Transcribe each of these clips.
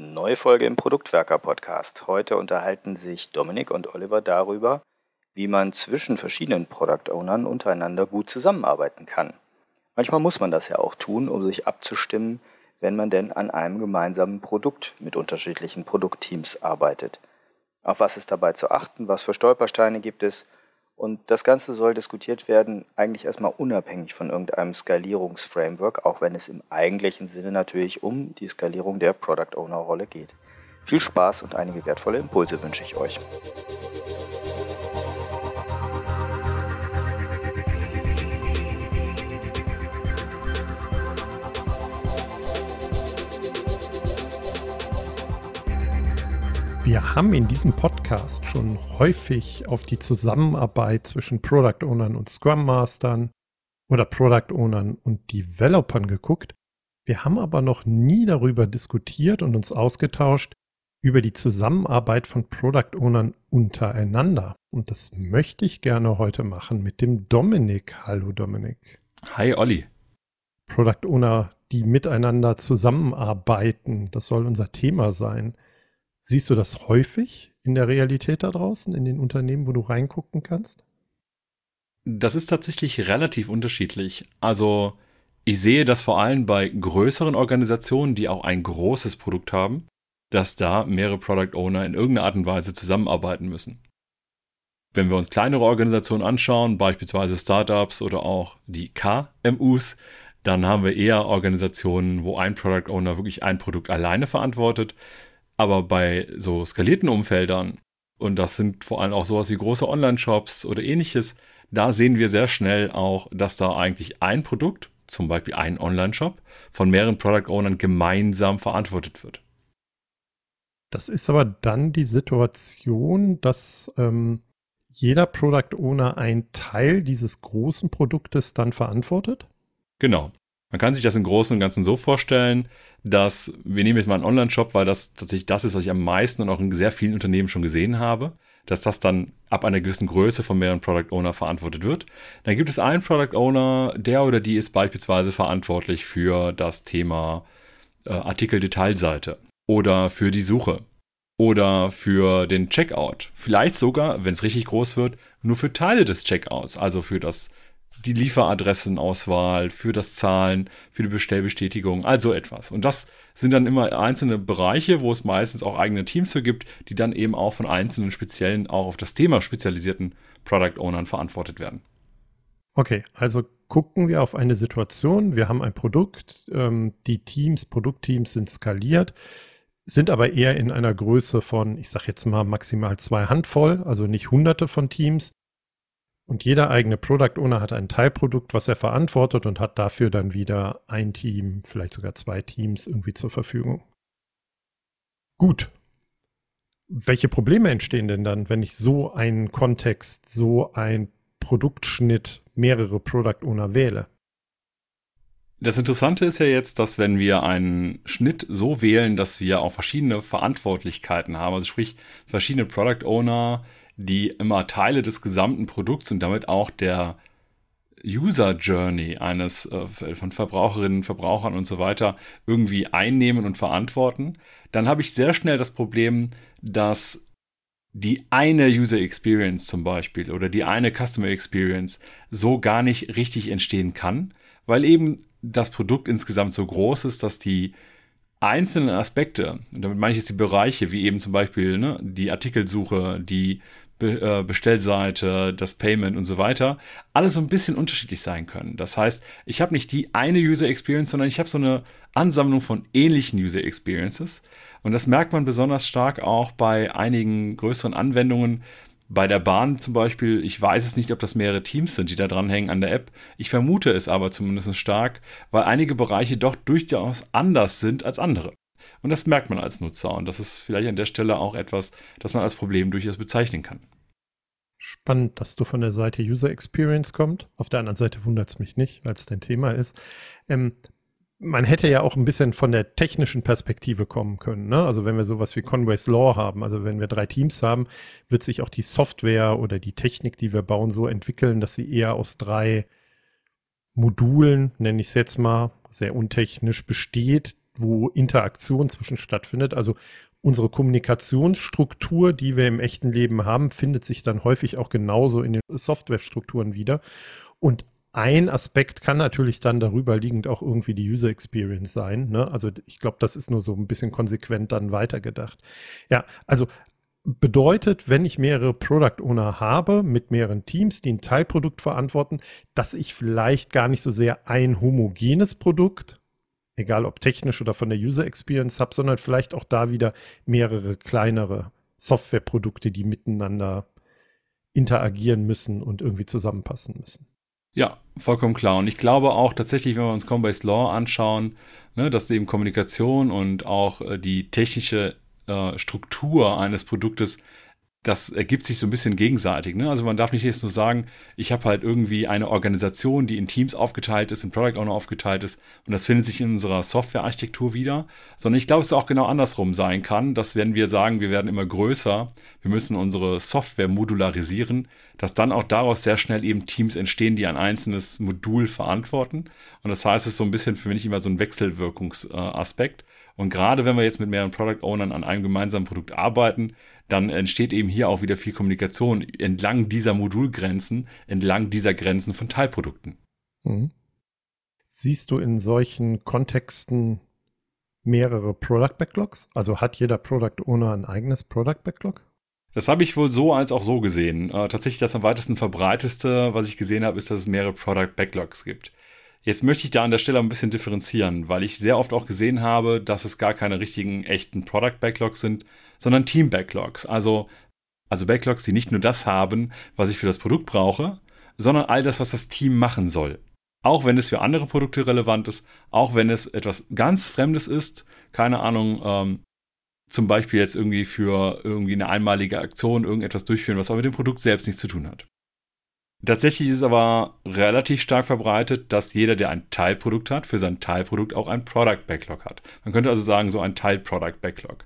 Neue Folge im Produktwerker Podcast. Heute unterhalten sich Dominik und Oliver darüber, wie man zwischen verschiedenen Product Ownern untereinander gut zusammenarbeiten kann. Manchmal muss man das ja auch tun, um sich abzustimmen, wenn man denn an einem gemeinsamen Produkt mit unterschiedlichen Produktteams arbeitet. Auf was ist dabei zu achten, was für Stolpersteine gibt es und das Ganze soll diskutiert werden, eigentlich erstmal unabhängig von irgendeinem Skalierungsframework, auch wenn es im eigentlichen Sinne natürlich um die Skalierung der Product Owner Rolle geht. Viel Spaß und einige wertvolle Impulse wünsche ich euch. Wir haben in diesem Podcast schon häufig auf die Zusammenarbeit zwischen Product Ownern und Scrum Mastern oder Product Ownern und Developern geguckt. Wir haben aber noch nie darüber diskutiert und uns ausgetauscht über die Zusammenarbeit von Product Ownern untereinander. Und das möchte ich gerne heute machen mit dem Dominik. Hallo Dominik. Hi Olli. Product Owner, die miteinander zusammenarbeiten, das soll unser Thema sein. Siehst du das häufig in der Realität da draußen, in den Unternehmen, wo du reingucken kannst? Das ist tatsächlich relativ unterschiedlich. Also ich sehe das vor allem bei größeren Organisationen, die auch ein großes Produkt haben, dass da mehrere Product Owner in irgendeiner Art und Weise zusammenarbeiten müssen. Wenn wir uns kleinere Organisationen anschauen, beispielsweise Startups oder auch die KMUs, dann haben wir eher Organisationen, wo ein Product Owner wirklich ein Produkt alleine verantwortet, aber bei so skalierten Umfeldern, und das sind vor allem auch sowas wie große Online-Shops oder ähnliches, da sehen wir sehr schnell auch, dass da eigentlich ein Produkt, zum Beispiel ein Online-Shop, von mehreren Product Ownern gemeinsam verantwortet wird. Das ist aber dann die Situation, dass ähm, jeder Product Owner einen Teil dieses großen Produktes dann verantwortet? Genau. Man kann sich das im Großen und Ganzen so vorstellen, dass wir nehmen jetzt mal einen Online-Shop, weil das tatsächlich das ist, was ich am meisten und auch in sehr vielen Unternehmen schon gesehen habe, dass das dann ab einer gewissen Größe von mehreren Product Owner verantwortet wird. Dann gibt es einen Product Owner, der oder die ist beispielsweise verantwortlich für das Thema äh, Artikel-Detailseite oder für die Suche oder für den Checkout. Vielleicht sogar, wenn es richtig groß wird, nur für Teile des Checkouts, also für das die Lieferadressenauswahl, für das Zahlen, für die Bestellbestätigung, also etwas. Und das sind dann immer einzelne Bereiche, wo es meistens auch eigene Teams für gibt, die dann eben auch von einzelnen speziellen, auch auf das Thema spezialisierten Product Ownern verantwortet werden. Okay, also gucken wir auf eine Situation. Wir haben ein Produkt, ähm, die Teams, Produktteams sind skaliert, sind aber eher in einer Größe von, ich sage jetzt mal maximal zwei Handvoll, also nicht hunderte von Teams. Und jeder eigene Product Owner hat ein Teilprodukt, was er verantwortet und hat dafür dann wieder ein Team, vielleicht sogar zwei Teams irgendwie zur Verfügung. Gut. Welche Probleme entstehen denn dann, wenn ich so einen Kontext, so ein Produktschnitt mehrere Product Owner wähle? Das Interessante ist ja jetzt, dass wenn wir einen Schnitt so wählen, dass wir auch verschiedene Verantwortlichkeiten haben, also sprich verschiedene Product Owner die immer Teile des gesamten Produkts und damit auch der User Journey eines äh, von Verbraucherinnen, Verbrauchern und so weiter irgendwie einnehmen und verantworten, dann habe ich sehr schnell das Problem, dass die eine User Experience zum Beispiel oder die eine Customer Experience so gar nicht richtig entstehen kann, weil eben das Produkt insgesamt so groß ist, dass die einzelnen Aspekte, und damit meine ich jetzt die Bereiche, wie eben zum Beispiel ne, die Artikelsuche, die Be äh, Bestellseite, das Payment und so weiter, alle so ein bisschen unterschiedlich sein können. Das heißt, ich habe nicht die eine User Experience, sondern ich habe so eine Ansammlung von ähnlichen User Experiences. Und das merkt man besonders stark auch bei einigen größeren Anwendungen. Bei der Bahn zum Beispiel, ich weiß es nicht, ob das mehrere Teams sind, die da dranhängen an der App. Ich vermute es aber zumindest stark, weil einige Bereiche doch durchaus anders sind als andere. Und das merkt man als Nutzer. Und das ist vielleicht an der Stelle auch etwas, das man als Problem durchaus bezeichnen kann. Spannend, dass du von der Seite User Experience kommt. Auf der anderen Seite wundert es mich nicht, weil es dein Thema ist. Ähm, man hätte ja auch ein bisschen von der technischen Perspektive kommen können. Ne? Also wenn wir sowas wie Conway's Law haben, also wenn wir drei Teams haben, wird sich auch die Software oder die Technik, die wir bauen, so entwickeln, dass sie eher aus drei Modulen, nenne ich es jetzt mal, sehr untechnisch besteht, wo Interaktion zwischen stattfindet. Also unsere Kommunikationsstruktur, die wir im echten Leben haben, findet sich dann häufig auch genauso in den Softwarestrukturen wieder. Und ein Aspekt kann natürlich dann darüber liegend auch irgendwie die User Experience sein. Ne? Also ich glaube, das ist nur so ein bisschen konsequent dann weitergedacht. Ja, also bedeutet, wenn ich mehrere Product Owner habe mit mehreren Teams, die ein Teilprodukt verantworten, dass ich vielleicht gar nicht so sehr ein homogenes Produkt, egal ob technisch oder von der User Experience habe, sondern vielleicht auch da wieder mehrere kleinere Softwareprodukte, die miteinander interagieren müssen und irgendwie zusammenpassen müssen. Ja, vollkommen klar. Und ich glaube auch tatsächlich, wenn wir uns Combase Law anschauen, ne, dass eben Kommunikation und auch äh, die technische äh, Struktur eines Produktes, das ergibt sich so ein bisschen gegenseitig. Ne? Also man darf nicht jetzt nur sagen, ich habe halt irgendwie eine Organisation, die in Teams aufgeteilt ist, in Product Owner aufgeteilt ist und das findet sich in unserer Softwarearchitektur wieder, sondern ich glaube, es auch genau andersrum sein kann, dass wenn wir sagen, wir werden immer größer, wir müssen unsere Software modularisieren, dass dann auch daraus sehr schnell eben Teams entstehen, die ein einzelnes Modul verantworten. Und das heißt, es ist so ein bisschen für mich immer so ein Wechselwirkungsaspekt. Und gerade wenn wir jetzt mit mehreren Product Ownern an einem gemeinsamen Produkt arbeiten, dann entsteht eben hier auch wieder viel Kommunikation entlang dieser Modulgrenzen, entlang dieser Grenzen von Teilprodukten. Mhm. Siehst du in solchen Kontexten mehrere Product Backlogs? Also hat jeder Product Owner ein eigenes Product Backlog? Das habe ich wohl so als auch so gesehen. Äh, tatsächlich das am weitesten verbreiteste, was ich gesehen habe, ist, dass es mehrere Product Backlogs gibt. Jetzt möchte ich da an der Stelle ein bisschen differenzieren, weil ich sehr oft auch gesehen habe, dass es gar keine richtigen echten Product Backlogs sind, sondern Team Backlogs. Also, also Backlogs, die nicht nur das haben, was ich für das Produkt brauche, sondern all das, was das Team machen soll. Auch wenn es für andere Produkte relevant ist, auch wenn es etwas ganz Fremdes ist, keine Ahnung, ähm, zum Beispiel jetzt irgendwie für irgendwie eine einmalige Aktion irgendetwas durchführen, was aber mit dem Produkt selbst nichts zu tun hat. Tatsächlich ist es aber relativ stark verbreitet, dass jeder, der ein Teilprodukt hat, für sein Teilprodukt auch ein Product Backlog hat. Man könnte also sagen, so ein Teil-Product Backlog.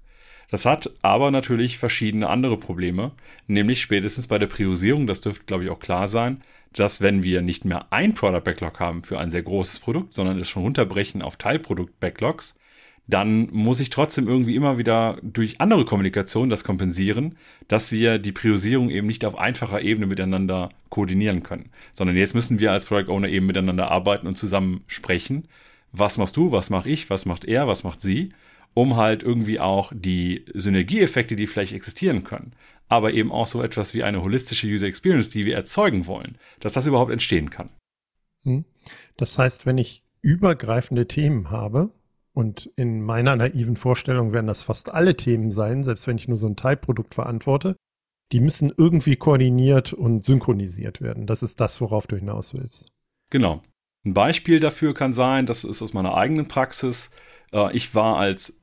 Das hat aber natürlich verschiedene andere Probleme, nämlich spätestens bei der Priorisierung, das dürfte glaube ich auch klar sein, dass wenn wir nicht mehr ein Product Backlog haben für ein sehr großes Produkt, sondern es schon runterbrechen auf Teilprodukt Backlogs, dann muss ich trotzdem irgendwie immer wieder durch andere Kommunikation das kompensieren, dass wir die Priorisierung eben nicht auf einfacher Ebene miteinander koordinieren können, sondern jetzt müssen wir als Product Owner eben miteinander arbeiten und zusammen sprechen. Was machst du, was mache ich, was macht er, was macht sie, um halt irgendwie auch die Synergieeffekte, die vielleicht existieren können, aber eben auch so etwas wie eine holistische User Experience, die wir erzeugen wollen, dass das überhaupt entstehen kann. Hm. Das heißt, wenn ich übergreifende Themen habe, und in meiner naiven Vorstellung werden das fast alle Themen sein, selbst wenn ich nur so ein Teilprodukt verantworte. Die müssen irgendwie koordiniert und synchronisiert werden. Das ist das, worauf du hinaus willst. Genau. Ein Beispiel dafür kann sein, das ist aus meiner eigenen Praxis. Äh, ich war als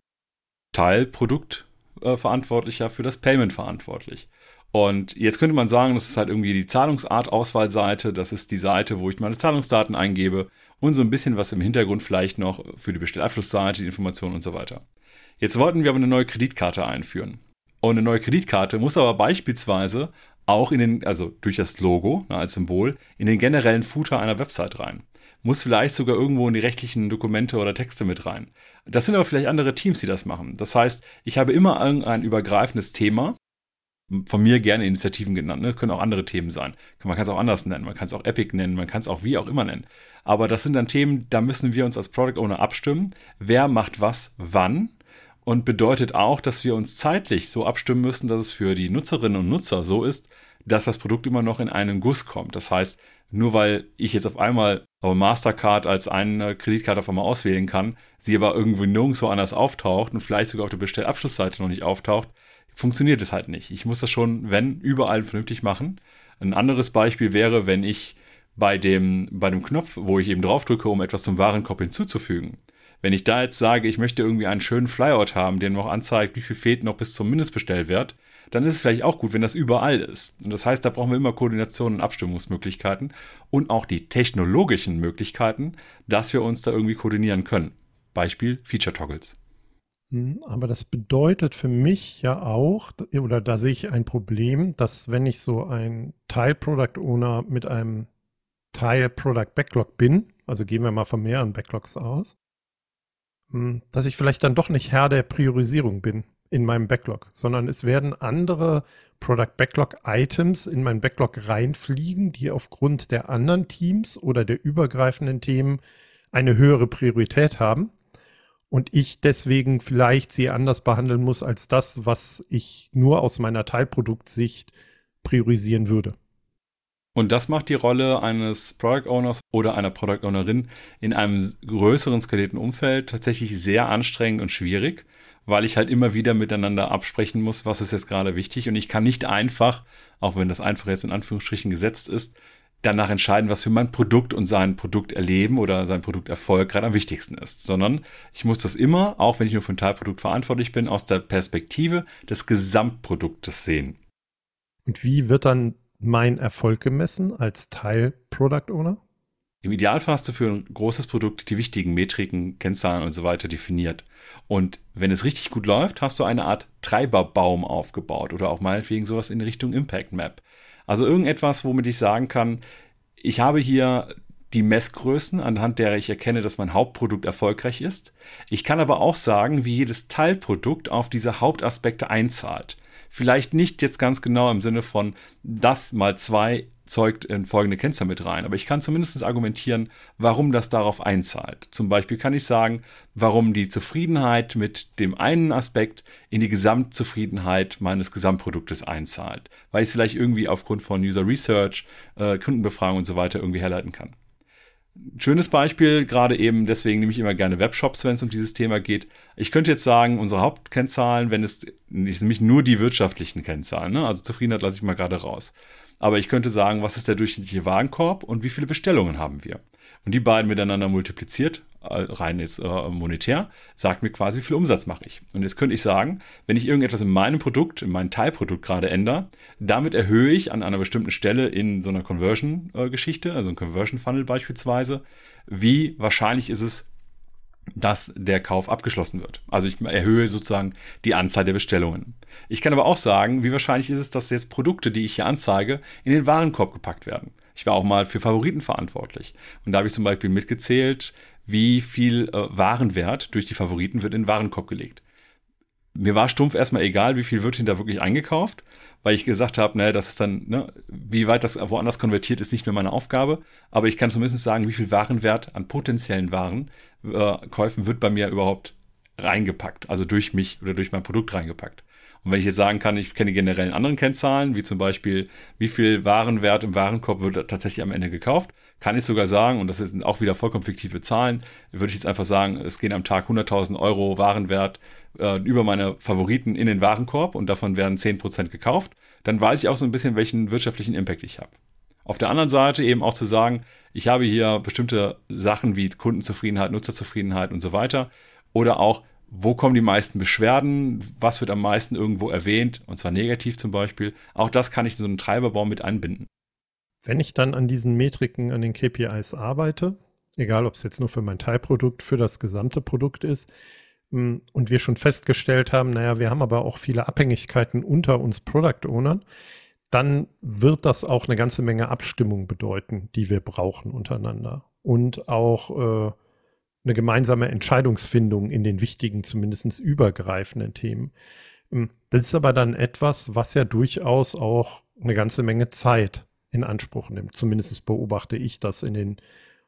Teilproduktverantwortlicher für das Payment verantwortlich. Und jetzt könnte man sagen, das ist halt irgendwie die Zahlungsart-Auswahlseite. Das ist die Seite, wo ich meine Zahlungsdaten eingebe und so ein bisschen was im Hintergrund vielleicht noch für die Bestellabschlussseite, die Informationen und so weiter. Jetzt wollten wir aber eine neue Kreditkarte einführen. Und eine neue Kreditkarte muss aber beispielsweise auch in den, also durch das Logo na, als Symbol, in den generellen Footer einer Website rein. Muss vielleicht sogar irgendwo in die rechtlichen Dokumente oder Texte mit rein. Das sind aber vielleicht andere Teams, die das machen. Das heißt, ich habe immer ein übergreifendes Thema, von mir gerne Initiativen genannt. Ne? Können auch andere Themen sein. Man kann es auch anders nennen. Man kann es auch Epic nennen. Man kann es auch wie auch immer nennen. Aber das sind dann Themen, da müssen wir uns als Product Owner abstimmen. Wer macht was wann? Und bedeutet auch, dass wir uns zeitlich so abstimmen müssen, dass es für die Nutzerinnen und Nutzer so ist, dass das Produkt immer noch in einen Guss kommt. Das heißt, nur weil ich jetzt auf einmal Mastercard als eine Kreditkarte auf einmal auswählen kann, sie aber irgendwo nirgendwo anders auftaucht und vielleicht sogar auf der Bestellabschlussseite noch nicht auftaucht, funktioniert es halt nicht. Ich muss das schon, wenn, überall vernünftig machen. Ein anderes Beispiel wäre, wenn ich bei dem, bei dem Knopf, wo ich eben draufdrücke, um etwas zum Warenkorb hinzuzufügen. Wenn ich da jetzt sage, ich möchte irgendwie einen schönen Flyout haben, der noch anzeigt, wie viel fehlt noch bis zum Mindestbestellwert, dann ist es vielleicht auch gut, wenn das überall ist. Und das heißt, da brauchen wir immer Koordination und Abstimmungsmöglichkeiten und auch die technologischen Möglichkeiten, dass wir uns da irgendwie koordinieren können. Beispiel Feature Toggles. Hm, aber das bedeutet für mich ja auch, oder da sehe ich ein Problem, dass wenn ich so ein Teil-Product Owner mit einem Teil-Product Backlog bin, also gehen wir mal von mehreren Backlogs aus, hm, dass ich vielleicht dann doch nicht Herr der Priorisierung bin in meinem Backlog, sondern es werden andere Product Backlog Items in meinen Backlog reinfliegen, die aufgrund der anderen Teams oder der übergreifenden Themen eine höhere Priorität haben und ich deswegen vielleicht sie anders behandeln muss als das, was ich nur aus meiner Teilproduktsicht priorisieren würde. Und das macht die Rolle eines Product Owners oder einer Product Ownerin in einem größeren skalierten Umfeld tatsächlich sehr anstrengend und schwierig, weil ich halt immer wieder miteinander absprechen muss, was ist jetzt gerade wichtig. Und ich kann nicht einfach, auch wenn das einfach jetzt in Anführungsstrichen gesetzt ist, danach entscheiden, was für mein Produkt und sein Produkt erleben oder sein Produkterfolg gerade am wichtigsten ist, sondern ich muss das immer, auch wenn ich nur für ein Teilprodukt verantwortlich bin, aus der Perspektive des Gesamtproduktes sehen. Und wie wird dann mein Erfolg gemessen als Teil Product Owner? Im Idealfall hast du für ein großes Produkt die wichtigen Metriken, Kennzahlen und so weiter definiert. Und wenn es richtig gut läuft, hast du eine Art Treiberbaum aufgebaut oder auch meinetwegen sowas in Richtung Impact Map. Also irgendetwas, womit ich sagen kann, ich habe hier die Messgrößen, anhand der ich erkenne, dass mein Hauptprodukt erfolgreich ist. Ich kann aber auch sagen, wie jedes Teilprodukt auf diese Hauptaspekte einzahlt. Vielleicht nicht jetzt ganz genau im Sinne von das mal zwei zeugt in folgende Kennzahl mit rein. Aber ich kann zumindest argumentieren, warum das darauf einzahlt. Zum Beispiel kann ich sagen, warum die Zufriedenheit mit dem einen Aspekt in die Gesamtzufriedenheit meines Gesamtproduktes einzahlt. Weil ich es vielleicht irgendwie aufgrund von User Research, äh, Kundenbefragung und so weiter irgendwie herleiten kann. Schönes Beispiel, gerade eben, deswegen nehme ich immer gerne Webshops, wenn es um dieses Thema geht. Ich könnte jetzt sagen, unsere Hauptkennzahlen, wenn es, ich nämlich nur die wirtschaftlichen Kennzahlen, ne? also Zufriedenheit lasse ich mal gerade raus. Aber ich könnte sagen, was ist der durchschnittliche Warenkorb und wie viele Bestellungen haben wir? Und die beiden miteinander multipliziert, äh, rein jetzt äh, monetär, sagt mir quasi, wie viel Umsatz mache ich. Und jetzt könnte ich sagen, wenn ich irgendetwas in meinem Produkt, in meinem Teilprodukt gerade ändere, damit erhöhe ich an einer bestimmten Stelle in so einer Conversion-Geschichte, also ein Conversion-Funnel beispielsweise, wie wahrscheinlich ist es, dass der Kauf abgeschlossen wird. Also ich erhöhe sozusagen die Anzahl der Bestellungen. Ich kann aber auch sagen, wie wahrscheinlich ist es, dass jetzt Produkte, die ich hier anzeige, in den Warenkorb gepackt werden. Ich war auch mal für Favoriten verantwortlich. Und da habe ich zum Beispiel mitgezählt, wie viel äh, Warenwert durch die Favoriten wird in den Warenkorb gelegt. Mir war stumpf erstmal egal, wie viel wird hinter wirklich eingekauft, weil ich gesagt habe, ne, das ist dann, ne, wie weit das woanders konvertiert, ist nicht mehr meine Aufgabe. Aber ich kann zumindest sagen, wie viel Warenwert an potenziellen Warenkäufen äh, wird bei mir überhaupt reingepackt, also durch mich oder durch mein Produkt reingepackt. Und wenn ich jetzt sagen kann, ich kenne generell anderen Kennzahlen, wie zum Beispiel, wie viel Warenwert im Warenkorb wird tatsächlich am Ende gekauft, kann ich sogar sagen, und das sind auch wieder vollkommen fiktive Zahlen, würde ich jetzt einfach sagen, es gehen am Tag 100.000 Euro Warenwert äh, über meine Favoriten in den Warenkorb und davon werden 10% gekauft, dann weiß ich auch so ein bisschen, welchen wirtschaftlichen Impact ich habe. Auf der anderen Seite eben auch zu sagen, ich habe hier bestimmte Sachen wie Kundenzufriedenheit, Nutzerzufriedenheit und so weiter. Oder auch, wo kommen die meisten Beschwerden, was wird am meisten irgendwo erwähnt, und zwar negativ zum Beispiel. Auch das kann ich in so einen Treiberbaum mit einbinden. Wenn ich dann an diesen Metriken, an den KPIs arbeite, egal ob es jetzt nur für mein Teilprodukt, für das gesamte Produkt ist, hm, und wir schon festgestellt haben, naja, wir haben aber auch viele Abhängigkeiten unter uns Product Ownern, dann wird das auch eine ganze Menge Abstimmung bedeuten, die wir brauchen untereinander. Und auch äh, eine gemeinsame Entscheidungsfindung in den wichtigen, zumindest übergreifenden Themen. Hm, das ist aber dann etwas, was ja durchaus auch eine ganze Menge Zeit in Anspruch nimmt. Zumindest beobachte ich das in den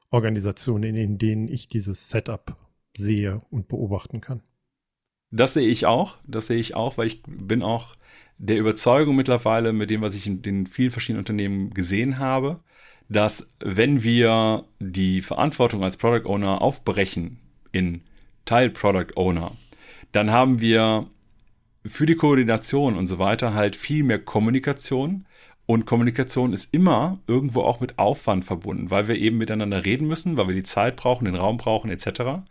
Organisationen, in denen ich dieses Setup sehe und beobachten kann. Das sehe ich auch. Das sehe ich auch, weil ich bin auch der Überzeugung mittlerweile mit dem, was ich in den vielen verschiedenen Unternehmen gesehen habe, dass wenn wir die Verantwortung als Product Owner aufbrechen in Teil Product Owner, dann haben wir für die Koordination und so weiter halt viel mehr Kommunikation. Und Kommunikation ist immer irgendwo auch mit Aufwand verbunden, weil wir eben miteinander reden müssen, weil wir die Zeit brauchen, den Raum brauchen etc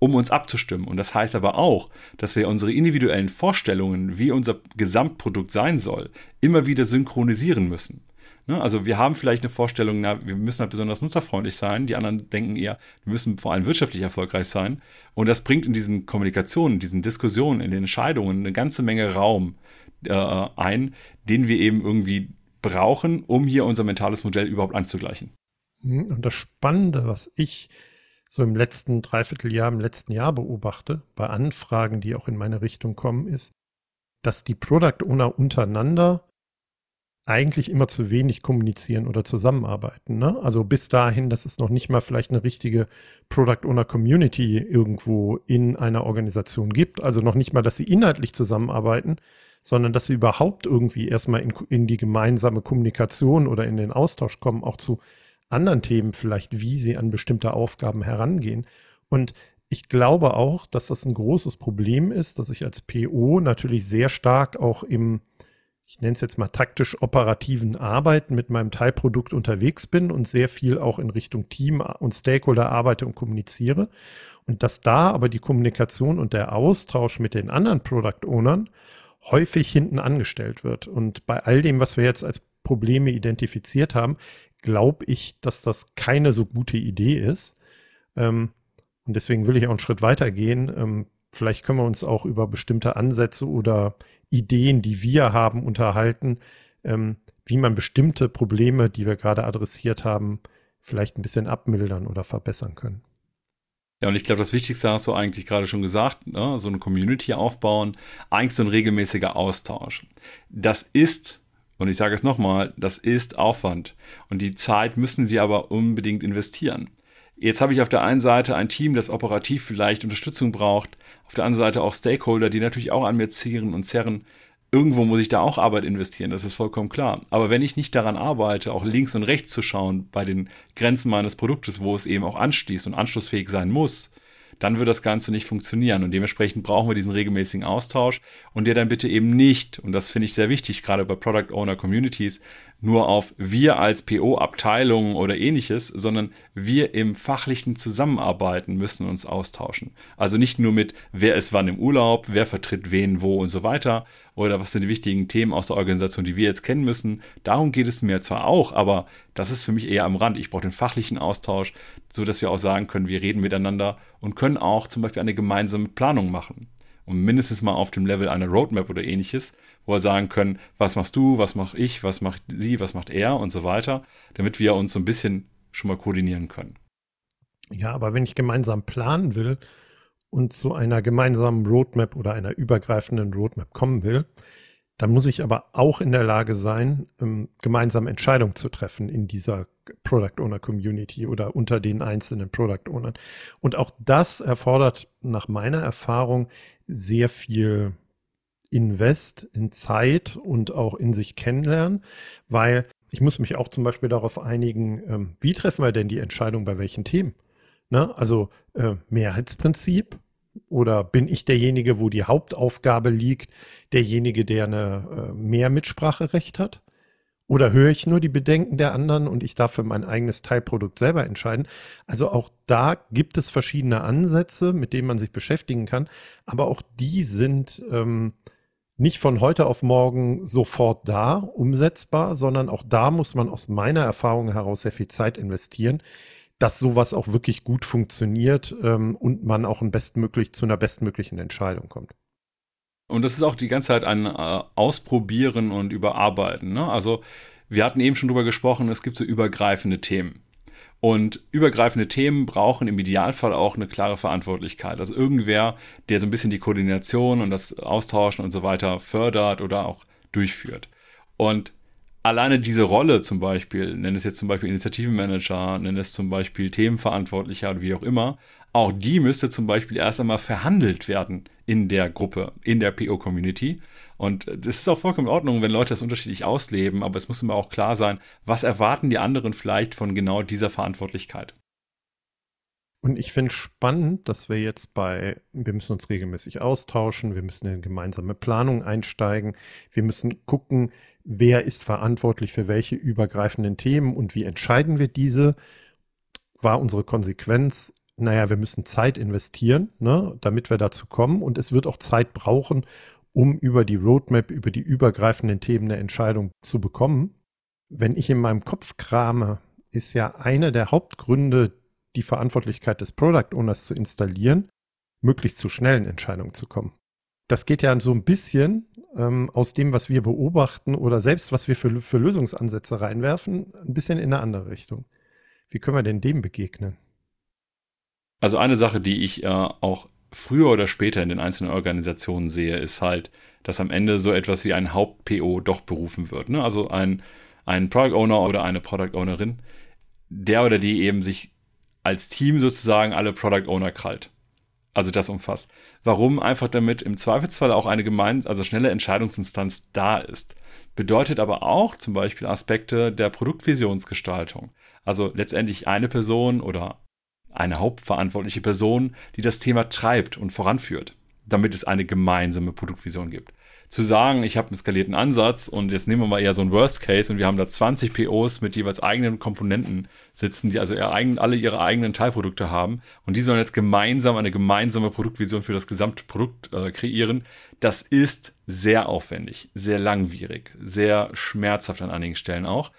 um uns abzustimmen. Und das heißt aber auch, dass wir unsere individuellen Vorstellungen, wie unser Gesamtprodukt sein soll, immer wieder synchronisieren müssen. Ne? Also wir haben vielleicht eine Vorstellung, na, wir müssen halt besonders nutzerfreundlich sein. Die anderen denken eher, wir müssen vor allem wirtschaftlich erfolgreich sein. Und das bringt in diesen Kommunikationen, diesen Diskussionen, in den Entscheidungen eine ganze Menge Raum äh, ein, den wir eben irgendwie brauchen, um hier unser mentales Modell überhaupt anzugleichen. Mhm. Und das Spannende, was ich so im letzten Dreivierteljahr, im letzten Jahr beobachte, bei Anfragen, die auch in meine Richtung kommen, ist, dass die Product Owner untereinander eigentlich immer zu wenig kommunizieren oder zusammenarbeiten. Ne? Also bis dahin, dass es noch nicht mal vielleicht eine richtige Product Owner Community irgendwo in einer Organisation gibt. Also noch nicht mal, dass sie inhaltlich zusammenarbeiten, sondern dass sie überhaupt irgendwie erstmal in, in die gemeinsame Kommunikation oder in den Austausch kommen, auch zu anderen Themen vielleicht, wie sie an bestimmte Aufgaben herangehen. Und ich glaube auch, dass das ein großes Problem ist, dass ich als PO natürlich sehr stark auch im, ich nenne es jetzt mal taktisch operativen Arbeiten mit meinem Teilprodukt unterwegs bin und sehr viel auch in Richtung Team und Stakeholder arbeite und kommuniziere. Und dass da aber die Kommunikation und der Austausch mit den anderen Product Ownern häufig hinten angestellt wird. Und bei all dem, was wir jetzt als Probleme identifiziert haben, glaube ich, dass das keine so gute Idee ist. Ähm, und deswegen will ich auch einen Schritt weiter gehen. Vielleicht können wir uns auch über bestimmte Ansätze oder Ideen, die wir haben, unterhalten, ähm, wie man bestimmte Probleme, die wir gerade adressiert haben, vielleicht ein bisschen abmildern oder verbessern können. Ja, und ich glaube, das Wichtigste hast du eigentlich gerade schon gesagt, ne? so eine Community aufbauen, eigentlich so ein regelmäßiger Austausch. Das ist und ich sage es nochmal, das ist Aufwand. Und die Zeit müssen wir aber unbedingt investieren. Jetzt habe ich auf der einen Seite ein Team, das operativ vielleicht Unterstützung braucht, auf der anderen Seite auch Stakeholder, die natürlich auch an mir zieren und zerren. Irgendwo muss ich da auch Arbeit investieren, das ist vollkommen klar. Aber wenn ich nicht daran arbeite, auch links und rechts zu schauen bei den Grenzen meines Produktes, wo es eben auch anschließt und anschlussfähig sein muss, dann wird das Ganze nicht funktionieren. Und dementsprechend brauchen wir diesen regelmäßigen Austausch und der dann bitte eben nicht, und das finde ich sehr wichtig, gerade bei Product Owner Communities, nur auf wir als PO-Abteilung oder ähnliches, sondern wir im fachlichen Zusammenarbeiten müssen uns austauschen. Also nicht nur mit, wer ist wann im Urlaub, wer vertritt wen wo und so weiter oder was sind die wichtigen Themen aus der Organisation, die wir jetzt kennen müssen. Darum geht es mir zwar auch, aber das ist für mich eher am Rand. Ich brauche den fachlichen Austausch, so dass wir auch sagen können, wir reden miteinander und können auch zum Beispiel eine gemeinsame Planung machen. Und mindestens mal auf dem Level einer Roadmap oder ähnliches, wo wir sagen können, was machst du, was mache ich, was macht sie, was macht er und so weiter, damit wir uns so ein bisschen schon mal koordinieren können. Ja, aber wenn ich gemeinsam planen will und zu einer gemeinsamen Roadmap oder einer übergreifenden Roadmap kommen will, dann muss ich aber auch in der Lage sein, ähm, gemeinsam Entscheidungen zu treffen in dieser Product Owner Community oder unter den einzelnen Product Ownern. Und auch das erfordert nach meiner Erfahrung sehr viel Invest in Zeit und auch in sich kennenlernen, weil ich muss mich auch zum Beispiel darauf einigen, ähm, wie treffen wir denn die Entscheidung bei welchen Themen? Ne? Also äh, Mehrheitsprinzip oder bin ich derjenige, wo die Hauptaufgabe liegt, derjenige, der eine äh, mehr Mitspracherecht hat? Oder höre ich nur die Bedenken der anderen und ich darf für mein eigenes Teilprodukt selber entscheiden? Also auch da gibt es verschiedene Ansätze, mit denen man sich beschäftigen kann, aber auch die sind ähm, nicht von heute auf morgen sofort da, umsetzbar, sondern auch da muss man aus meiner Erfahrung heraus sehr viel Zeit investieren, dass sowas auch wirklich gut funktioniert ähm, und man auch ein bestmöglich zu einer bestmöglichen Entscheidung kommt. Und das ist auch die ganze Zeit ein äh, Ausprobieren und Überarbeiten. Ne? Also wir hatten eben schon drüber gesprochen, es gibt so übergreifende Themen. Und übergreifende Themen brauchen im Idealfall auch eine klare Verantwortlichkeit. Also irgendwer, der so ein bisschen die Koordination und das Austauschen und so weiter fördert oder auch durchführt. Und alleine diese Rolle zum Beispiel, nenne es jetzt zum Beispiel Initiativenmanager, nenne es zum Beispiel Themenverantwortlicher oder wie auch immer, auch die müsste zum Beispiel erst einmal verhandelt werden in der Gruppe, in der PO-Community. Und das ist auch vollkommen in Ordnung, wenn Leute das unterschiedlich ausleben, aber es muss immer auch klar sein, was erwarten die anderen vielleicht von genau dieser Verantwortlichkeit. Und ich finde spannend, dass wir jetzt bei, wir müssen uns regelmäßig austauschen, wir müssen in gemeinsame Planung einsteigen, wir müssen gucken, wer ist verantwortlich für welche übergreifenden Themen und wie entscheiden wir diese. War unsere Konsequenz, naja, wir müssen Zeit investieren, ne, damit wir dazu kommen und es wird auch Zeit brauchen, um über die Roadmap, über die übergreifenden Themen eine Entscheidung zu bekommen. Wenn ich in meinem Kopf krame, ist ja einer der Hauptgründe, die Verantwortlichkeit des Product Owners zu installieren, möglichst zu schnellen Entscheidungen zu kommen. Das geht ja so ein bisschen ähm, aus dem, was wir beobachten oder selbst was wir für, für Lösungsansätze reinwerfen, ein bisschen in eine andere Richtung. Wie können wir denn dem begegnen? Also eine Sache, die ich äh, auch früher oder später in den einzelnen Organisationen sehe, ist halt, dass am Ende so etwas wie ein Haupt-PO doch berufen wird. Ne? Also ein, ein Product Owner oder eine Product Ownerin, der oder die eben sich als Team sozusagen alle Product Owner krallt. Also das umfasst. Warum? Einfach damit im Zweifelsfall auch eine gemein, also schnelle Entscheidungsinstanz da ist. Bedeutet aber auch zum Beispiel Aspekte der Produktvisionsgestaltung. Also letztendlich eine Person oder eine hauptverantwortliche Person, die das Thema treibt und voranführt, damit es eine gemeinsame Produktvision gibt. Zu sagen, ich habe einen skalierten Ansatz und jetzt nehmen wir mal eher so ein Worst Case und wir haben da 20 POs mit jeweils eigenen Komponenten sitzen, die also eigen, alle ihre eigenen Teilprodukte haben und die sollen jetzt gemeinsam eine gemeinsame Produktvision für das gesamte Produkt äh, kreieren. Das ist sehr aufwendig, sehr langwierig, sehr schmerzhaft an einigen Stellen auch.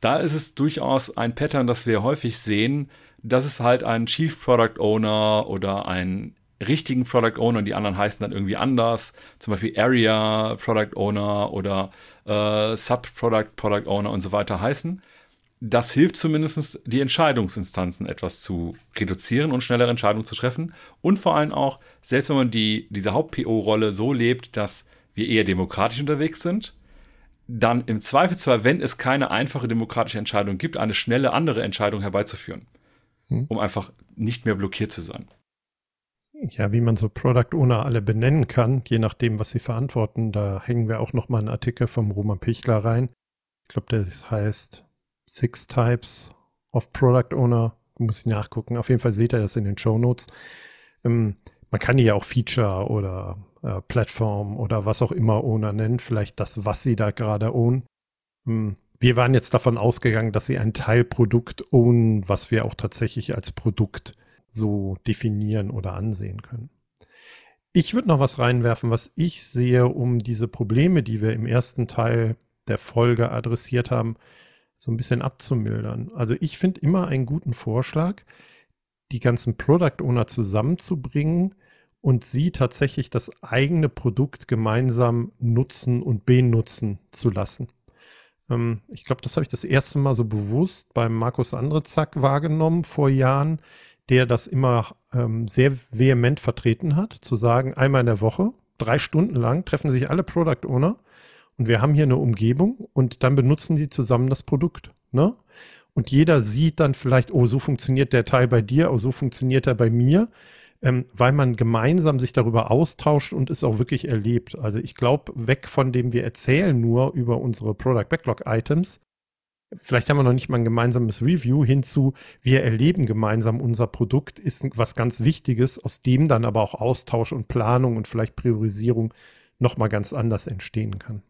Da ist es durchaus ein Pattern, das wir häufig sehen, dass es halt einen Chief Product Owner oder einen richtigen Product Owner und die anderen heißen dann irgendwie anders, zum Beispiel Area Product Owner oder äh, Sub-Product Product Owner und so weiter heißen. Das hilft zumindest, die Entscheidungsinstanzen etwas zu reduzieren und schnellere Entscheidungen zu treffen. Und vor allem auch, selbst wenn man die, diese Haupt-PO-Rolle so lebt, dass wir eher demokratisch unterwegs sind, dann im Zweifelsfall, wenn es keine einfache demokratische Entscheidung gibt, eine schnelle andere Entscheidung herbeizuführen hm. um einfach nicht mehr blockiert zu sein. Ja, wie man so Product Owner alle benennen kann, je nachdem, was sie verantworten. Da hängen wir auch nochmal einen Artikel vom Roman Pichler rein. Ich glaube, das heißt Six Types of Product Owner. Muss ich nachgucken. Auf jeden Fall seht ihr das in den Show Notes. Ähm, man kann die ja auch Feature oder äh, Plattform oder was auch immer Owner nennen. Vielleicht das, was sie da gerade own. Ähm, wir waren jetzt davon ausgegangen, dass sie ein Teilprodukt ownen, was wir auch tatsächlich als Produkt so definieren oder ansehen können. Ich würde noch was reinwerfen, was ich sehe, um diese Probleme, die wir im ersten Teil der Folge adressiert haben, so ein bisschen abzumildern. Also ich finde immer einen guten Vorschlag, die ganzen Product Owner zusammenzubringen und sie tatsächlich das eigene Produkt gemeinsam nutzen und benutzen zu lassen. Ähm, ich glaube, das habe ich das erste Mal so bewusst beim Markus Andrezack wahrgenommen vor Jahren, der das immer ähm, sehr vehement vertreten hat, zu sagen, einmal in der Woche, drei Stunden lang treffen sich alle Product Owner und wir haben hier eine Umgebung und dann benutzen die zusammen das Produkt. Ne? Und jeder sieht dann vielleicht, oh, so funktioniert der Teil bei dir, oh, so funktioniert er bei mir ähm, weil man gemeinsam sich darüber austauscht und es auch wirklich erlebt. Also ich glaube, weg von dem wir erzählen nur über unsere Product Backlog Items. Vielleicht haben wir noch nicht mal ein gemeinsames Review hinzu. Wir erleben gemeinsam unser Produkt, ist was ganz Wichtiges, aus dem dann aber auch Austausch und Planung und vielleicht Priorisierung nochmal ganz anders entstehen kann.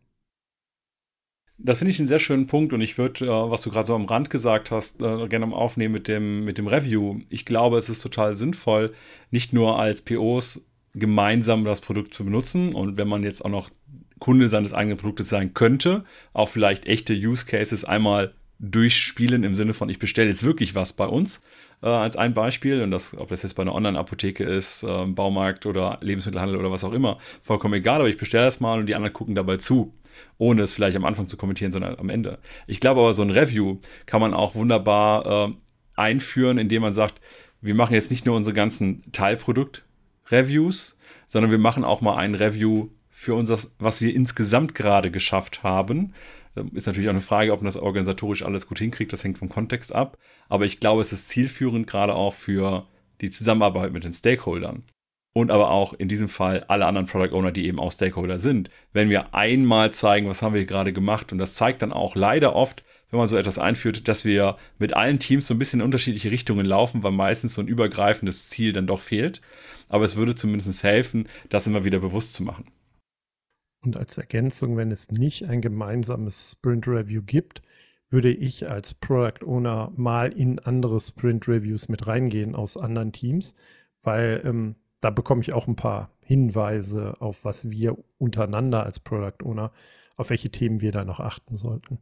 Das finde ich einen sehr schönen Punkt und ich würde, äh, was du gerade so am Rand gesagt hast, äh, gerne aufnehmen mit dem, mit dem Review. Ich glaube, es ist total sinnvoll, nicht nur als POs gemeinsam das Produkt zu benutzen und wenn man jetzt auch noch Kunde seines eigenen Produktes sein könnte, auch vielleicht echte Use Cases einmal durchspielen im Sinne von, ich bestelle jetzt wirklich was bei uns, äh, als ein Beispiel. Und das, ob das jetzt bei einer Online-Apotheke ist, äh, Baumarkt oder Lebensmittelhandel oder was auch immer, vollkommen egal, aber ich bestelle das mal und die anderen gucken dabei zu ohne es vielleicht am Anfang zu kommentieren, sondern am Ende. Ich glaube aber, so ein Review kann man auch wunderbar äh, einführen, indem man sagt, wir machen jetzt nicht nur unsere ganzen Teilprodukt-Reviews, sondern wir machen auch mal ein Review für uns, was wir insgesamt gerade geschafft haben. Ähm, ist natürlich auch eine Frage, ob man das organisatorisch alles gut hinkriegt. Das hängt vom Kontext ab. Aber ich glaube, es ist zielführend, gerade auch für die Zusammenarbeit mit den Stakeholdern und aber auch in diesem Fall alle anderen Product Owner, die eben auch Stakeholder sind. Wenn wir einmal zeigen, was haben wir gerade gemacht und das zeigt dann auch leider oft, wenn man so etwas einführt, dass wir mit allen Teams so ein bisschen in unterschiedliche Richtungen laufen, weil meistens so ein übergreifendes Ziel dann doch fehlt. Aber es würde zumindest helfen, das immer wieder bewusst zu machen. Und als Ergänzung, wenn es nicht ein gemeinsames Sprint Review gibt, würde ich als Product Owner mal in andere Sprint Reviews mit reingehen aus anderen Teams, weil ähm, da bekomme ich auch ein paar Hinweise auf, was wir untereinander als Product Owner, auf welche Themen wir da noch achten sollten.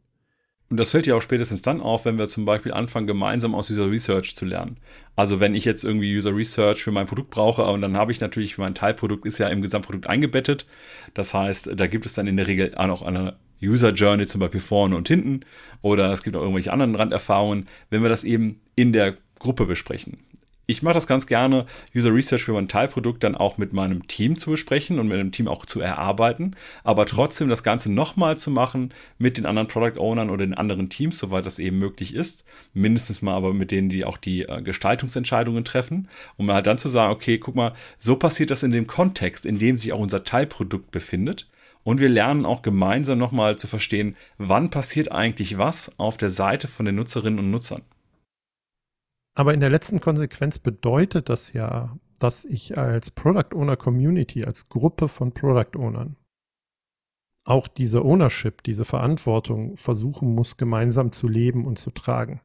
Und das fällt ja auch spätestens dann auf, wenn wir zum Beispiel anfangen, gemeinsam aus User Research zu lernen. Also wenn ich jetzt irgendwie User Research für mein Produkt brauche, und dann habe ich natürlich, mein Teilprodukt ist ja im Gesamtprodukt eingebettet. Das heißt, da gibt es dann in der Regel auch eine User Journey zum Beispiel vorne und hinten. Oder es gibt auch irgendwelche anderen Randerfahrungen, wenn wir das eben in der Gruppe besprechen ich mache das ganz gerne, User Research für mein Teilprodukt dann auch mit meinem Team zu besprechen und mit dem Team auch zu erarbeiten, aber trotzdem das Ganze nochmal zu machen mit den anderen Product Ownern oder den anderen Teams, soweit das eben möglich ist. Mindestens mal aber mit denen, die auch die äh, Gestaltungsentscheidungen treffen, um halt dann zu sagen, okay, guck mal, so passiert das in dem Kontext, in dem sich auch unser Teilprodukt befindet. Und wir lernen auch gemeinsam nochmal zu verstehen, wann passiert eigentlich was auf der Seite von den Nutzerinnen und Nutzern. Aber in der letzten Konsequenz bedeutet das ja, dass ich als Product Owner Community, als Gruppe von Product Ownern, auch diese Ownership, diese Verantwortung versuchen muss, gemeinsam zu leben und zu tragen.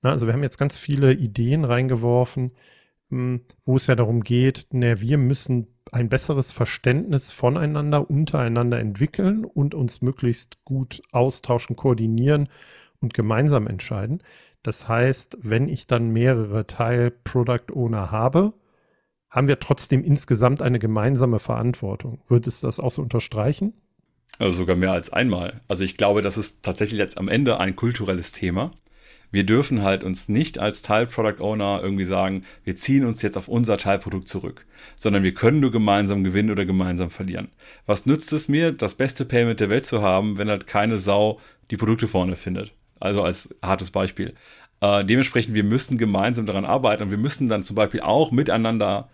Na, also wir haben jetzt ganz viele Ideen reingeworfen, hm, wo es ja darum geht, na, wir müssen ein besseres Verständnis voneinander, untereinander entwickeln und uns möglichst gut austauschen, koordinieren und gemeinsam entscheiden. Das heißt, wenn ich dann mehrere Teil-Product Owner habe, haben wir trotzdem insgesamt eine gemeinsame Verantwortung. Würdest du das auch so unterstreichen? Also sogar mehr als einmal. Also ich glaube, das ist tatsächlich jetzt am Ende ein kulturelles Thema. Wir dürfen halt uns nicht als Teil-Product Owner irgendwie sagen, wir ziehen uns jetzt auf unser Teilprodukt zurück, sondern wir können nur gemeinsam gewinnen oder gemeinsam verlieren. Was nützt es mir, das beste Payment der Welt zu haben, wenn halt keine Sau die Produkte vorne findet? Also als hartes Beispiel. Äh, dementsprechend, wir müssen gemeinsam daran arbeiten und wir müssen dann zum Beispiel auch miteinander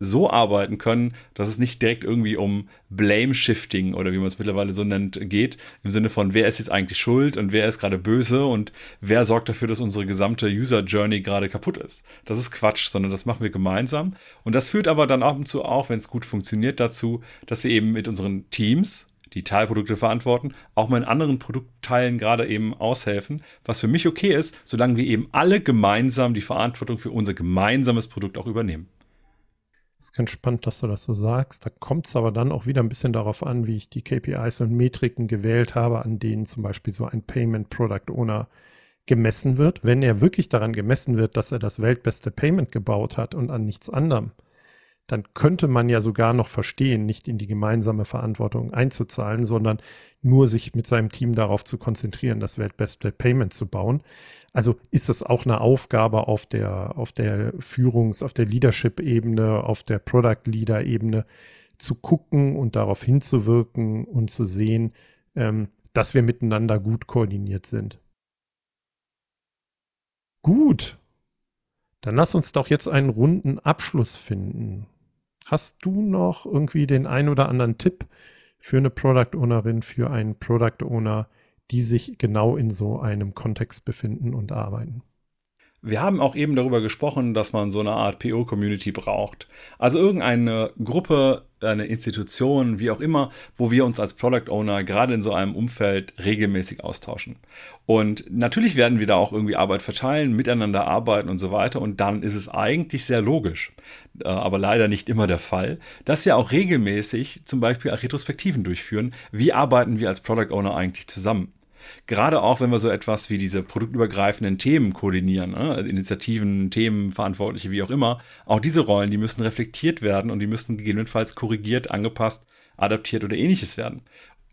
so arbeiten können, dass es nicht direkt irgendwie um Blame-Shifting oder wie man es mittlerweile so nennt, geht. Im Sinne von, wer ist jetzt eigentlich schuld und wer ist gerade böse und wer sorgt dafür, dass unsere gesamte User-Journey gerade kaputt ist. Das ist Quatsch, sondern das machen wir gemeinsam. Und das führt aber dann ab und zu auch, wenn es gut funktioniert, dazu, dass wir eben mit unseren Teams die Teilprodukte verantworten, auch mal in anderen Produktteilen gerade eben aushelfen, was für mich okay ist, solange wir eben alle gemeinsam die Verantwortung für unser gemeinsames Produkt auch übernehmen. Das ist ganz spannend, dass du das so sagst. Da kommt es aber dann auch wieder ein bisschen darauf an, wie ich die KPIs und Metriken gewählt habe, an denen zum Beispiel so ein Payment Product Owner gemessen wird. Wenn er wirklich daran gemessen wird, dass er das weltbeste Payment gebaut hat und an nichts anderem, dann könnte man ja sogar noch verstehen, nicht in die gemeinsame Verantwortung einzuzahlen, sondern nur sich mit seinem Team darauf zu konzentrieren, das weltbeste Payment zu bauen. Also ist das auch eine Aufgabe auf der, auf der Führungs-, auf der Leadership-Ebene, auf der Product-Leader-Ebene zu gucken und darauf hinzuwirken und zu sehen, ähm, dass wir miteinander gut koordiniert sind. Gut. Dann lass uns doch jetzt einen runden Abschluss finden. Hast du noch irgendwie den ein oder anderen Tipp für eine Product Ownerin, für einen Product Owner, die sich genau in so einem Kontext befinden und arbeiten? Wir haben auch eben darüber gesprochen, dass man so eine Art PO-Community braucht. Also irgendeine Gruppe, eine Institution, wie auch immer, wo wir uns als Product Owner gerade in so einem Umfeld regelmäßig austauschen. Und natürlich werden wir da auch irgendwie Arbeit verteilen, miteinander arbeiten und so weiter. Und dann ist es eigentlich sehr logisch, äh, aber leider nicht immer der Fall, dass wir auch regelmäßig zum Beispiel Retrospektiven durchführen. Wie arbeiten wir als Product Owner eigentlich zusammen? Gerade auch, wenn wir so etwas wie diese produktübergreifenden Themen koordinieren, ne? also Initiativen, Themen, Verantwortliche, wie auch immer, auch diese Rollen, die müssen reflektiert werden und die müssen gegebenenfalls korrigiert, angepasst, adaptiert oder ähnliches werden.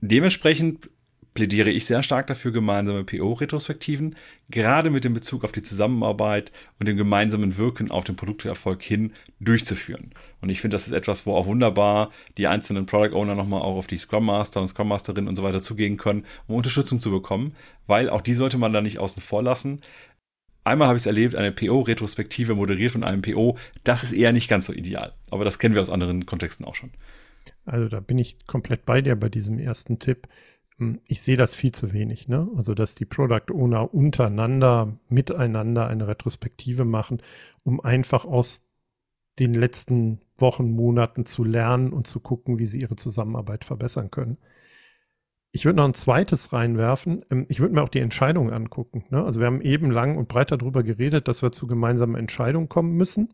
Dementsprechend plädiere ich sehr stark dafür, gemeinsame PO-Retrospektiven, gerade mit dem Bezug auf die Zusammenarbeit und dem gemeinsamen Wirken auf den Produkterfolg hin durchzuführen. Und ich finde, das ist etwas, wo auch wunderbar die einzelnen Product Owner nochmal auch auf die Scrum Master und Scrum Masterin und so weiter zugehen können, um Unterstützung zu bekommen, weil auch die sollte man da nicht außen vor lassen. Einmal habe ich es erlebt, eine PO-Retrospektive moderiert von einem PO. Das ist eher nicht ganz so ideal. Aber das kennen wir aus anderen Kontexten auch schon. Also da bin ich komplett bei dir bei diesem ersten Tipp. Hm, ich sehe das viel zu wenig. Ne? Also, dass die Product Owner untereinander, miteinander eine Retrospektive machen, um einfach aus den letzten Wochen, Monaten zu lernen und zu gucken, wie sie ihre Zusammenarbeit verbessern können. Ich würde noch ein zweites reinwerfen. Ähm, ich würde mir auch die Entscheidungen angucken. Ne? Also wir haben eben lang und breit darüber geredet, dass wir zu gemeinsamen Entscheidungen kommen müssen.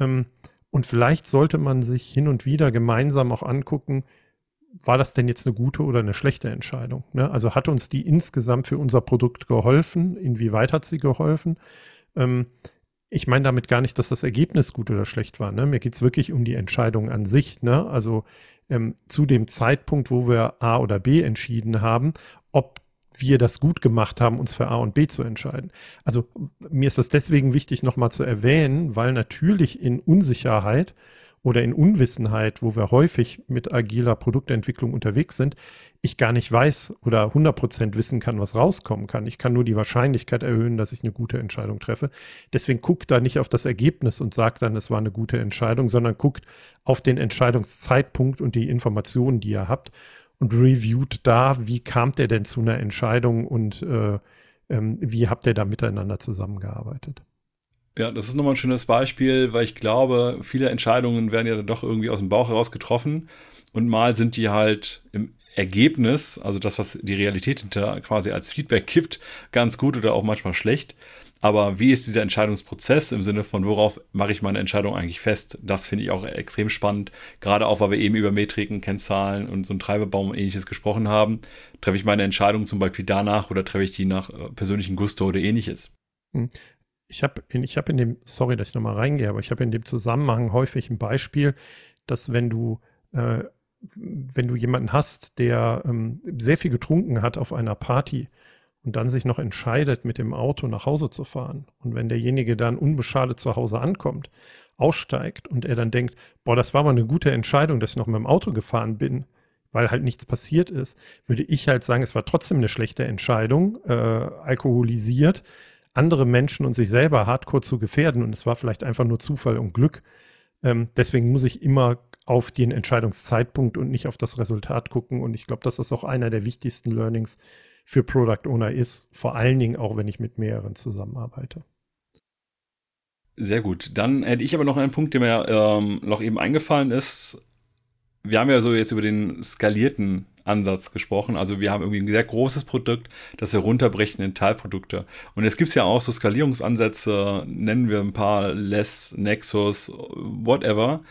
Ähm, und vielleicht sollte man sich hin und wieder gemeinsam auch angucken, war das denn jetzt eine gute oder eine schlechte Entscheidung? Ne? Also hat uns die insgesamt für unser Produkt geholfen? Inwieweit hat sie geholfen? Ähm, ich meine damit gar nicht, dass das Ergebnis gut oder schlecht war. Ne? Mir geht es wirklich um die Entscheidung an sich. Ne? Also ähm, zu dem Zeitpunkt, wo wir A oder B entschieden haben, ob wir das gut gemacht haben, uns für A und B zu entscheiden. Also mir ist das deswegen wichtig, nochmal zu erwähnen, weil natürlich in Unsicherheit oder in Unwissenheit, wo wir häufig mit agiler Produktentwicklung unterwegs sind, ich gar nicht weiß oder 100% wissen kann, was rauskommen kann. Ich kann nur die Wahrscheinlichkeit erhöhen, dass ich eine gute Entscheidung treffe. Deswegen guckt da nicht auf das Ergebnis und sagt dann, es war eine gute Entscheidung, sondern guckt auf den Entscheidungszeitpunkt und die Informationen, die ihr habt und reviewt da, wie kam der denn zu einer Entscheidung und äh, ähm, wie habt ihr da miteinander zusammengearbeitet. Ja, das ist nochmal ein schönes Beispiel, weil ich glaube, viele Entscheidungen werden ja doch irgendwie aus dem Bauch heraus getroffen und mal sind die halt im Ergebnis, also das, was die Realität hinter quasi als Feedback gibt, ganz gut oder auch manchmal schlecht. Aber wie ist dieser Entscheidungsprozess im Sinne von, worauf mache ich meine Entscheidung eigentlich fest? Das finde ich auch extrem spannend. Gerade auch, weil wir eben über Metriken, Kennzahlen und so einen Treiberbaum und ähnliches gesprochen haben. Treffe ich meine Entscheidung zum Beispiel danach oder treffe ich die nach äh, persönlichen Gusto oder ähnliches? Ich habe in, hab in dem, sorry, dass ich nochmal reingehe, aber ich habe in dem Zusammenhang häufig ein Beispiel, dass wenn du, äh, wenn du jemanden hast, der ähm, sehr viel getrunken hat auf einer Party und dann sich noch entscheidet, mit dem Auto nach Hause zu fahren und wenn derjenige dann unbeschadet zu Hause ankommt, aussteigt und er dann denkt, boah, das war mal eine gute Entscheidung, dass ich noch mit dem Auto gefahren bin, weil halt nichts passiert ist, würde ich halt sagen, es war trotzdem eine schlechte Entscheidung, äh, alkoholisiert, andere Menschen und sich selber hardcore zu gefährden. Und es war vielleicht einfach nur Zufall und Glück. Ähm, deswegen muss ich immer auf den Entscheidungszeitpunkt und nicht auf das Resultat gucken. Und ich glaube, dass das auch einer der wichtigsten Learnings für Product Owner ist. Vor allen Dingen auch, wenn ich mit mehreren zusammenarbeite. Sehr gut. Dann hätte ich aber noch einen Punkt, der mir ähm, noch eben eingefallen ist. Wir haben ja so jetzt über den skalierten Ansatz gesprochen. Also wir haben irgendwie ein sehr großes Produkt, das wir runterbrechen in Teilprodukte. Und jetzt gibt es ja auch so Skalierungsansätze, nennen wir ein paar Less, Nexus, whatever.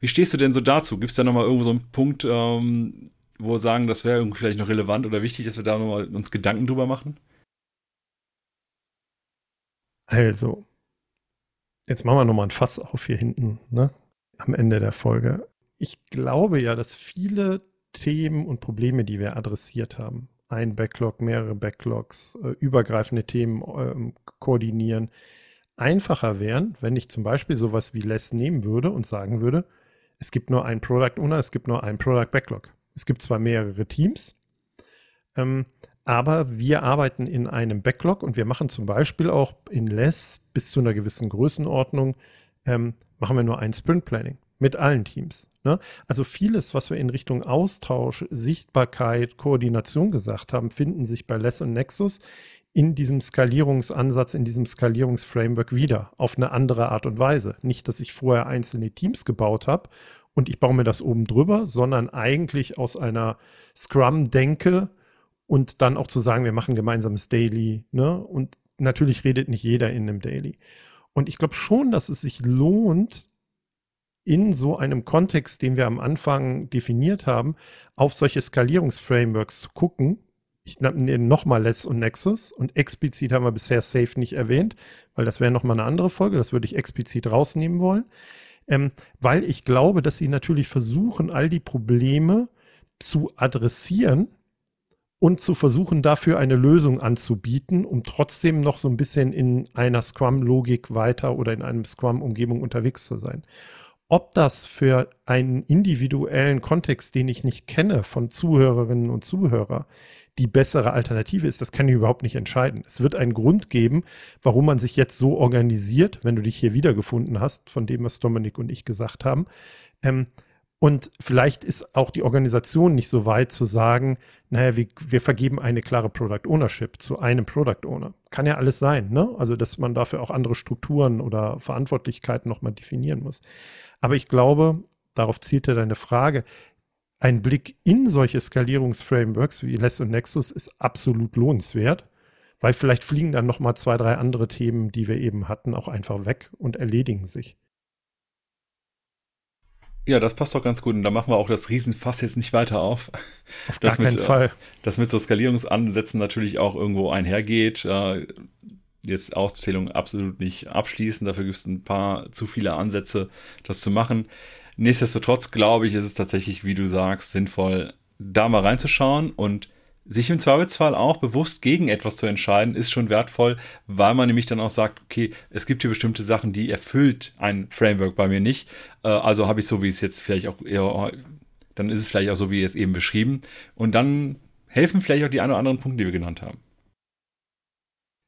Wie stehst du denn so dazu? Gibt es da nochmal irgendwo so einen Punkt, ähm, wo wir sagen, das wäre irgendwie vielleicht noch relevant oder wichtig, dass wir da nochmal uns Gedanken drüber machen? Also, jetzt machen wir nochmal ein Fass auf hier hinten, ne? Am Ende der Folge. Ich glaube ja, dass viele Themen und Probleme, die wir adressiert haben. Ein Backlog, mehrere Backlogs, äh, übergreifende Themen äh, koordinieren, einfacher wären, wenn ich zum Beispiel sowas wie Less nehmen würde und sagen würde, es gibt nur ein Product Owner, es gibt nur ein Product Backlog. Es gibt zwar mehrere Teams, ähm, aber wir arbeiten in einem Backlog und wir machen zum Beispiel auch in Less bis zu einer gewissen Größenordnung, ähm, machen wir nur ein Sprint Planning mit allen Teams. Ne? Also vieles, was wir in Richtung Austausch, Sichtbarkeit, Koordination gesagt haben, finden sich bei Less und Nexus in diesem Skalierungsansatz, in diesem Skalierungsframework wieder, auf eine andere Art und Weise. Nicht, dass ich vorher einzelne Teams gebaut habe und ich baue mir das oben drüber, sondern eigentlich aus einer Scrum-Denke und dann auch zu sagen, wir machen gemeinsames Daily. Ne? Und natürlich redet nicht jeder in einem Daily. Und ich glaube schon, dass es sich lohnt, in so einem Kontext, den wir am Anfang definiert haben, auf solche Skalierungsframeworks zu gucken. Ich nenne nochmal Less und Nexus und explizit haben wir bisher Safe nicht erwähnt, weil das wäre nochmal eine andere Folge, das würde ich explizit rausnehmen wollen, ähm, weil ich glaube, dass sie natürlich versuchen, all die Probleme zu adressieren und zu versuchen, dafür eine Lösung anzubieten, um trotzdem noch so ein bisschen in einer Scrum-Logik weiter oder in einem Scrum-Umgebung unterwegs zu sein. Ob das für einen individuellen Kontext, den ich nicht kenne, von Zuhörerinnen und Zuhörer, die bessere Alternative ist, das kann ich überhaupt nicht entscheiden. Es wird einen Grund geben, warum man sich jetzt so organisiert, wenn du dich hier wiedergefunden hast, von dem, was Dominik und ich gesagt haben. Ähm, und vielleicht ist auch die Organisation nicht so weit zu sagen, naja, wir, wir vergeben eine klare Product Ownership zu einem Product Owner. Kann ja alles sein, ne? Also, dass man dafür auch andere Strukturen oder Verantwortlichkeiten nochmal definieren muss. Aber ich glaube, darauf zielte deine Frage, ein Blick in solche Skalierungsframeworks wie Less und Nexus ist absolut lohnenswert, weil vielleicht fliegen dann noch mal zwei, drei andere Themen, die wir eben hatten, auch einfach weg und erledigen sich. Ja, das passt doch ganz gut. Und da machen wir auch das Riesenfass jetzt nicht weiter auf. Auf gar keinen mit, äh, Fall. Das mit so Skalierungsansätzen natürlich auch irgendwo einhergeht. Äh, jetzt Auszählung absolut nicht abschließen. Dafür gibt es ein paar zu viele Ansätze, das zu machen. Nichtsdestotrotz glaube ich, ist es tatsächlich, wie du sagst, sinnvoll, da mal reinzuschauen und sich im Zweifelsfall auch bewusst gegen etwas zu entscheiden, ist schon wertvoll, weil man nämlich dann auch sagt, okay, es gibt hier bestimmte Sachen, die erfüllt ein Framework bei mir nicht. Äh, also habe ich so, wie es jetzt vielleicht auch eher, dann ist es vielleicht auch so, wie es eben beschrieben. Und dann helfen vielleicht auch die ein oder anderen Punkte, die wir genannt haben.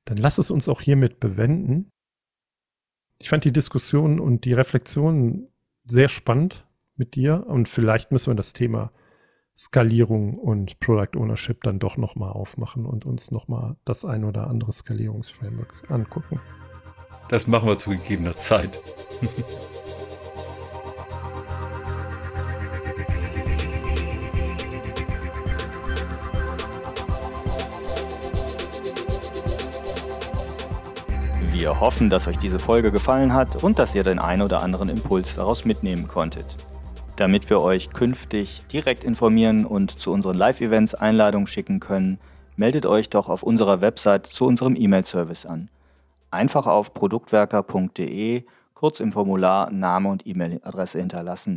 Dann lass es uns auch hiermit bewenden. Ich fand die Diskussion und die Reflexion sehr spannend mit dir und vielleicht müssen wir das Thema Skalierung und Product Ownership dann doch nochmal aufmachen und uns nochmal das ein oder andere Skalierungsframework angucken. Das machen wir zu gegebener Zeit. Wir hoffen, dass euch diese Folge gefallen hat und dass ihr den ein oder anderen Impuls daraus mitnehmen konntet. Damit wir euch künftig direkt informieren und zu unseren Live-Events Einladungen schicken können, meldet euch doch auf unserer Website zu unserem E-Mail-Service an. Einfach auf produktwerker.de kurz im Formular Name und E-Mail-Adresse hinterlassen